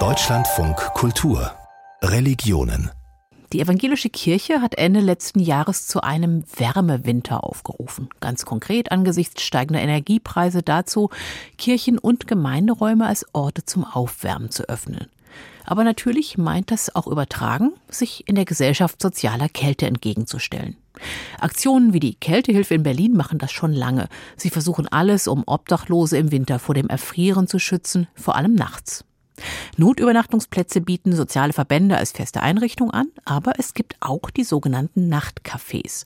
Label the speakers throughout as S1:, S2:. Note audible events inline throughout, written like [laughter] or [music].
S1: Deutschlandfunk Kultur Religionen
S2: die evangelische Kirche hat Ende letzten Jahres zu einem Wärmewinter aufgerufen. Ganz konkret angesichts steigender Energiepreise dazu, Kirchen und Gemeinderäume als Orte zum Aufwärmen zu öffnen. Aber natürlich meint das auch übertragen, sich in der Gesellschaft sozialer Kälte entgegenzustellen. Aktionen wie die Kältehilfe in Berlin machen das schon lange. Sie versuchen alles, um Obdachlose im Winter vor dem Erfrieren zu schützen, vor allem nachts. Notübernachtungsplätze bieten soziale Verbände als feste Einrichtung an, aber es gibt auch die sogenannten Nachtcafés.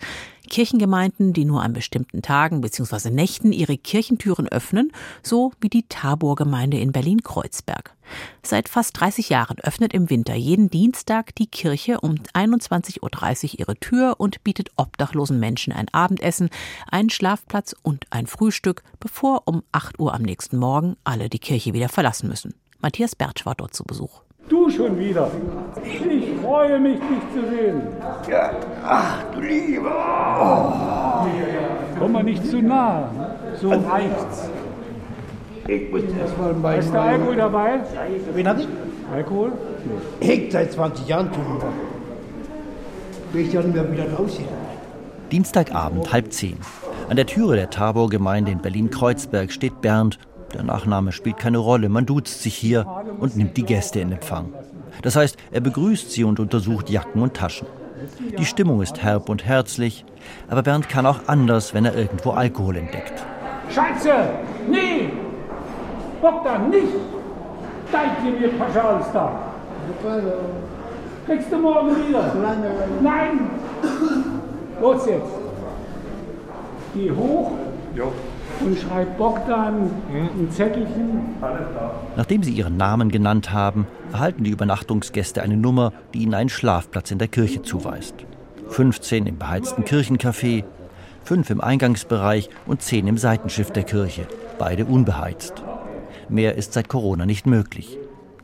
S2: Kirchengemeinden, die nur an bestimmten Tagen bzw. Nächten ihre Kirchentüren öffnen, so wie die Tabor-Gemeinde in Berlin-Kreuzberg. Seit fast 30 Jahren öffnet im Winter jeden Dienstag die Kirche um 21.30 Uhr ihre Tür und bietet obdachlosen Menschen ein Abendessen, einen Schlafplatz und ein Frühstück, bevor um 8 Uhr am nächsten Morgen alle die Kirche wieder verlassen müssen. Matthias Bertsch war dort zu Besuch.
S3: Du schon wieder. Ich freue mich, dich zu sehen.
S4: Ja, ach du Liebe. Oh.
S3: Komm mal nicht zu nah. So reicht's.
S4: Ich muss erstmal bei.
S3: Ist der Alkohol dabei?
S4: Wen hat ich?
S3: Alkohol?
S4: Ich seit 20 Jahren tun. Will ich ja nicht mehr wieder rausgehen.
S5: Dienstagabend, halb zehn. An der Türe der Tabor-Gemeinde in Berlin-Kreuzberg steht Bernd der Nachname spielt keine Rolle, man duzt sich hier und nimmt die Gäste in Empfang. Das heißt, er begrüßt sie und untersucht Jacken und Taschen. Die Stimmung ist herb und herzlich, aber Bernd kann auch anders, wenn er irgendwo Alkohol entdeckt.
S3: Scheiße! Nee! Bogdan, nicht! Dein mir da! Kriegst du morgen wieder? Nein! Los jetzt! Geh hoch! Jo und schreibt Bogdan ein Zettelchen.
S5: Nachdem sie ihren Namen genannt haben, erhalten die Übernachtungsgäste eine Nummer, die ihnen einen Schlafplatz in der Kirche zuweist. 15 im beheizten Kirchencafé, 5 im Eingangsbereich und 10 im Seitenschiff der Kirche, beide unbeheizt. Mehr ist seit Corona nicht möglich.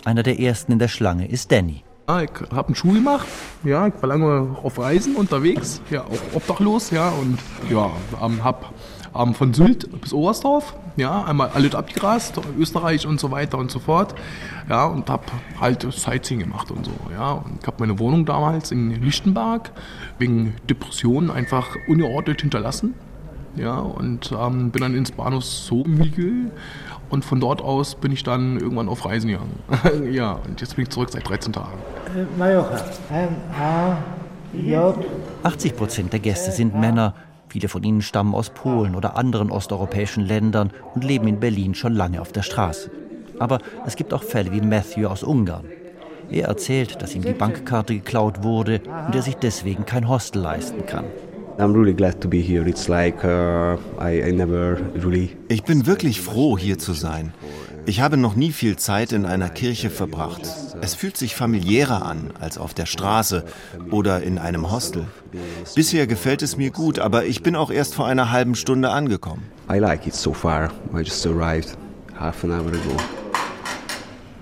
S5: Einer der ersten in der Schlange ist Danny.
S6: Ja, ich habe einen Schul gemacht, ja, ich war lange auf Reisen unterwegs, ja, auch obdachlos, ja, und ja, habe ähm, von Sylt bis Oberstdorf, ja, einmal alles abgegrast, Österreich und so weiter und so fort, ja, und habe halt Sightseeing gemacht und so, ja, und ich habe meine Wohnung damals in Lichtenberg wegen Depressionen einfach ungeordnet hinterlassen, ja, und ähm, bin dann ins Bahnhof Sogenmiegel und von dort aus bin ich dann irgendwann auf Reisen gegangen. [laughs] ja, und jetzt bin ich zurück seit 13 Tagen.
S5: Äh, Mallorca. M-A-J. 80 Prozent der Gäste sind Männer, Viele von ihnen stammen aus Polen oder anderen osteuropäischen Ländern und leben in Berlin schon lange auf der Straße. Aber es gibt auch Fälle wie Matthew aus Ungarn. Er erzählt, dass ihm die Bankkarte geklaut wurde und er sich deswegen kein Hostel leisten kann.
S7: Ich bin wirklich froh, hier zu sein. Ich habe noch nie viel Zeit in einer Kirche verbracht. Es fühlt sich familiärer an als auf der Straße oder in einem Hostel. Bisher gefällt es mir gut, aber ich bin auch erst vor einer halben Stunde angekommen. I like it so far. I just arrived
S5: half an hour ago.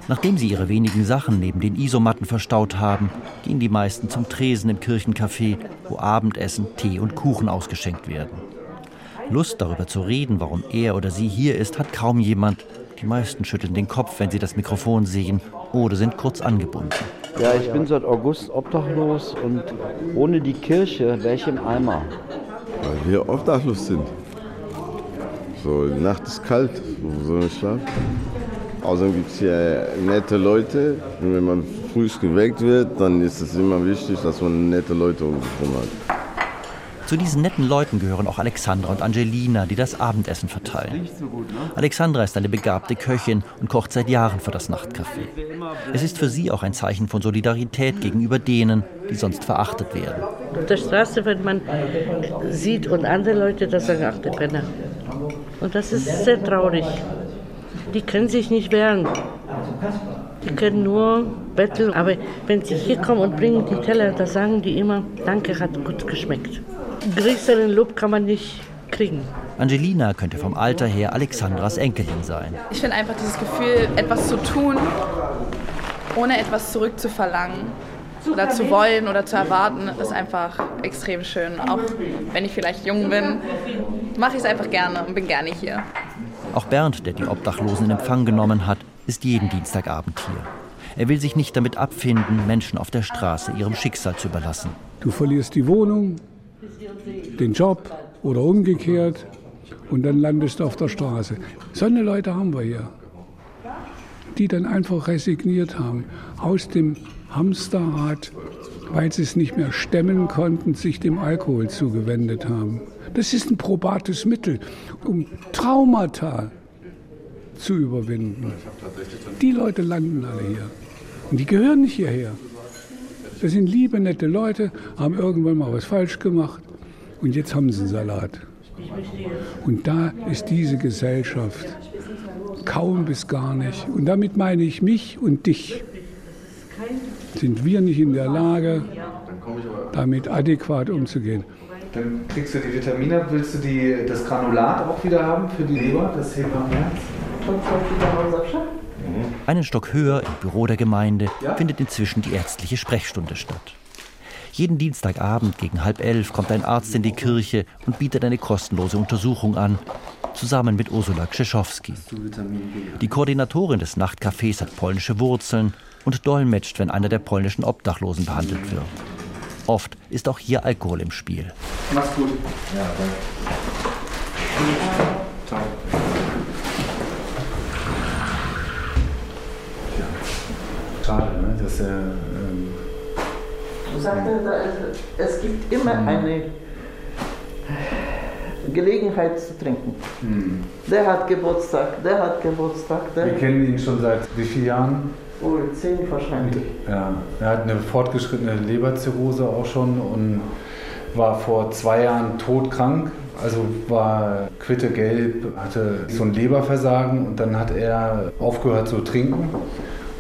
S5: Nachdem sie ihre wenigen Sachen neben den Isomatten verstaut haben, gehen die meisten zum Tresen im Kirchencafé, wo Abendessen, Tee und Kuchen ausgeschenkt werden. Lust darüber zu reden, warum er oder sie hier ist, hat kaum jemand, die meisten schütteln den Kopf, wenn sie das Mikrofon sehen oder sind kurz angebunden.
S8: Ja, ich bin seit August obdachlos und ohne die Kirche wäre ich im Eimer.
S9: Weil wir obdachlos sind. So, die Nacht ist kalt, wo soll ich schlafen? Außerdem gibt es hier nette Leute. Und wenn man früh geweckt wird, dann ist es immer wichtig, dass man nette Leute um sich herum hat.
S5: Zu diesen netten Leuten gehören auch Alexandra und Angelina, die das Abendessen verteilen. Alexandra ist eine begabte Köchin und kocht seit Jahren für das Nachtcafé. Es ist für sie auch ein Zeichen von Solidarität gegenüber denen, die sonst verachtet werden.
S10: Auf der Straße, wenn man sieht und andere Leute das sagen, ach der Penner. Und das ist sehr traurig. Die können sich nicht wehren. Die können nur betteln. Aber wenn sie hier kommen und bringen die Teller, da sagen die immer, danke, hat gut geschmeckt größeren Lob kann man nicht kriegen.
S5: Angelina könnte vom Alter her Alexandras Enkelin sein.
S11: Ich finde einfach dieses Gefühl, etwas zu tun, ohne etwas zurückzuverlangen oder zu wollen oder zu erwarten, ist einfach extrem schön. Auch wenn ich vielleicht jung bin, mache ich es einfach gerne und bin gerne hier.
S5: Auch Bernd, der die Obdachlosen in Empfang genommen hat, ist jeden Dienstagabend hier. Er will sich nicht damit abfinden, Menschen auf der Straße ihrem Schicksal zu überlassen.
S3: Du verlierst die Wohnung, den Job oder umgekehrt und dann landest du auf der Straße. So eine Leute haben wir hier, die dann einfach resigniert haben, aus dem Hamsterrad, weil sie es nicht mehr stemmen konnten, sich dem Alkohol zugewendet haben. Das ist ein probates Mittel, um Traumata zu überwinden. Die Leute landen alle hier. Und die gehören nicht hierher. Das sind liebe, nette Leute, haben irgendwann mal was falsch gemacht und jetzt haben sie einen Salat. Und da ist diese Gesellschaft kaum bis gar nicht. Und damit meine ich mich und dich. Sind wir nicht in der Lage, damit adäquat umzugehen?
S12: Dann kriegst du die Vitamine. Willst du die, das Granulat auch wieder haben für die Leber? Das hebt am Herz.
S5: Einen Stock höher im Büro der Gemeinde findet inzwischen die ärztliche Sprechstunde statt. Jeden Dienstagabend gegen halb elf kommt ein Arzt in die Kirche und bietet eine kostenlose Untersuchung an, zusammen mit Ursula Krzyszowski. Die Koordinatorin des Nachtcafés hat polnische Wurzeln und dolmetscht, wenn einer der polnischen Obdachlosen behandelt wird. Oft ist auch hier Alkohol im Spiel.
S12: Mach's gut. Ja, danke. Ciao. Schade, ne? dass er. Ähm
S13: du sagte, es gibt immer mhm. eine Gelegenheit zu trinken. Mhm. Der hat Geburtstag, der hat Geburtstag. Der
S12: Wir kennen ihn schon seit wie vielen Jahren?
S13: Oh, zehn wahrscheinlich.
S12: Ja, er hat eine fortgeschrittene Leberzirrhose auch schon und war vor zwei Jahren todkrank. Also war quittegelb, hatte so ein Leberversagen und dann hat er aufgehört zu trinken,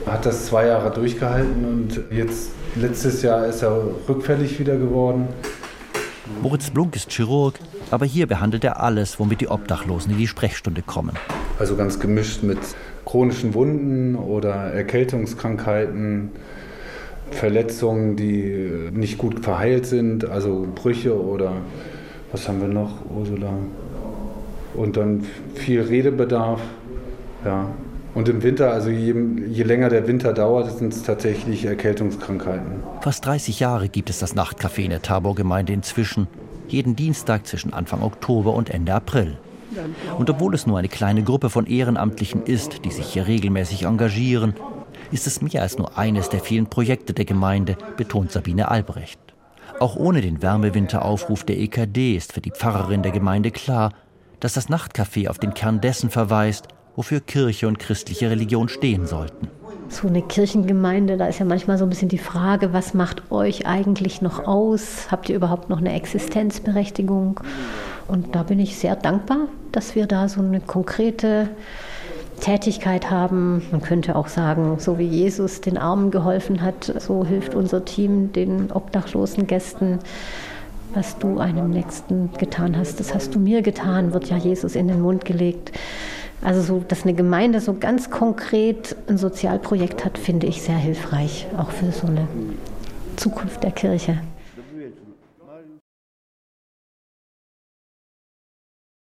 S12: hat das zwei Jahre durchgehalten und jetzt letztes Jahr ist er rückfällig wieder geworden.
S5: Moritz Blunk ist Chirurg, aber hier behandelt er alles, womit die Obdachlosen in die Sprechstunde kommen.
S12: Also ganz gemischt mit chronischen Wunden oder Erkältungskrankheiten, Verletzungen, die nicht gut verheilt sind, also Brüche oder was haben wir noch, Ursula? Und dann viel Redebedarf, ja. Und im Winter, also je, je länger der Winter dauert, sind es tatsächlich Erkältungskrankheiten.
S5: Fast 30 Jahre gibt es das Nachtcafé in der Tabor-Gemeinde inzwischen. Jeden Dienstag zwischen Anfang Oktober und Ende April. Und obwohl es nur eine kleine Gruppe von Ehrenamtlichen ist, die sich hier regelmäßig engagieren, ist es mehr als nur eines der vielen Projekte der Gemeinde, betont Sabine Albrecht. Auch ohne den Wärmewinteraufruf der EKD ist für die Pfarrerin der Gemeinde klar, dass das Nachtcafé auf den Kern dessen verweist, wofür Kirche und christliche Religion stehen sollten.
S14: So eine Kirchengemeinde, da ist ja manchmal so ein bisschen die Frage, was macht euch eigentlich noch aus? Habt ihr überhaupt noch eine Existenzberechtigung? Und da bin ich sehr dankbar, dass wir da so eine konkrete Tätigkeit haben. Man könnte auch sagen, so wie Jesus den Armen geholfen hat, so hilft unser Team den obdachlosen Gästen. Was du einem Nächsten getan hast, das hast du mir getan, wird ja Jesus in den Mund gelegt. Also so, dass eine Gemeinde so ganz konkret ein Sozialprojekt hat, finde ich sehr hilfreich, auch für so eine Zukunft der Kirche.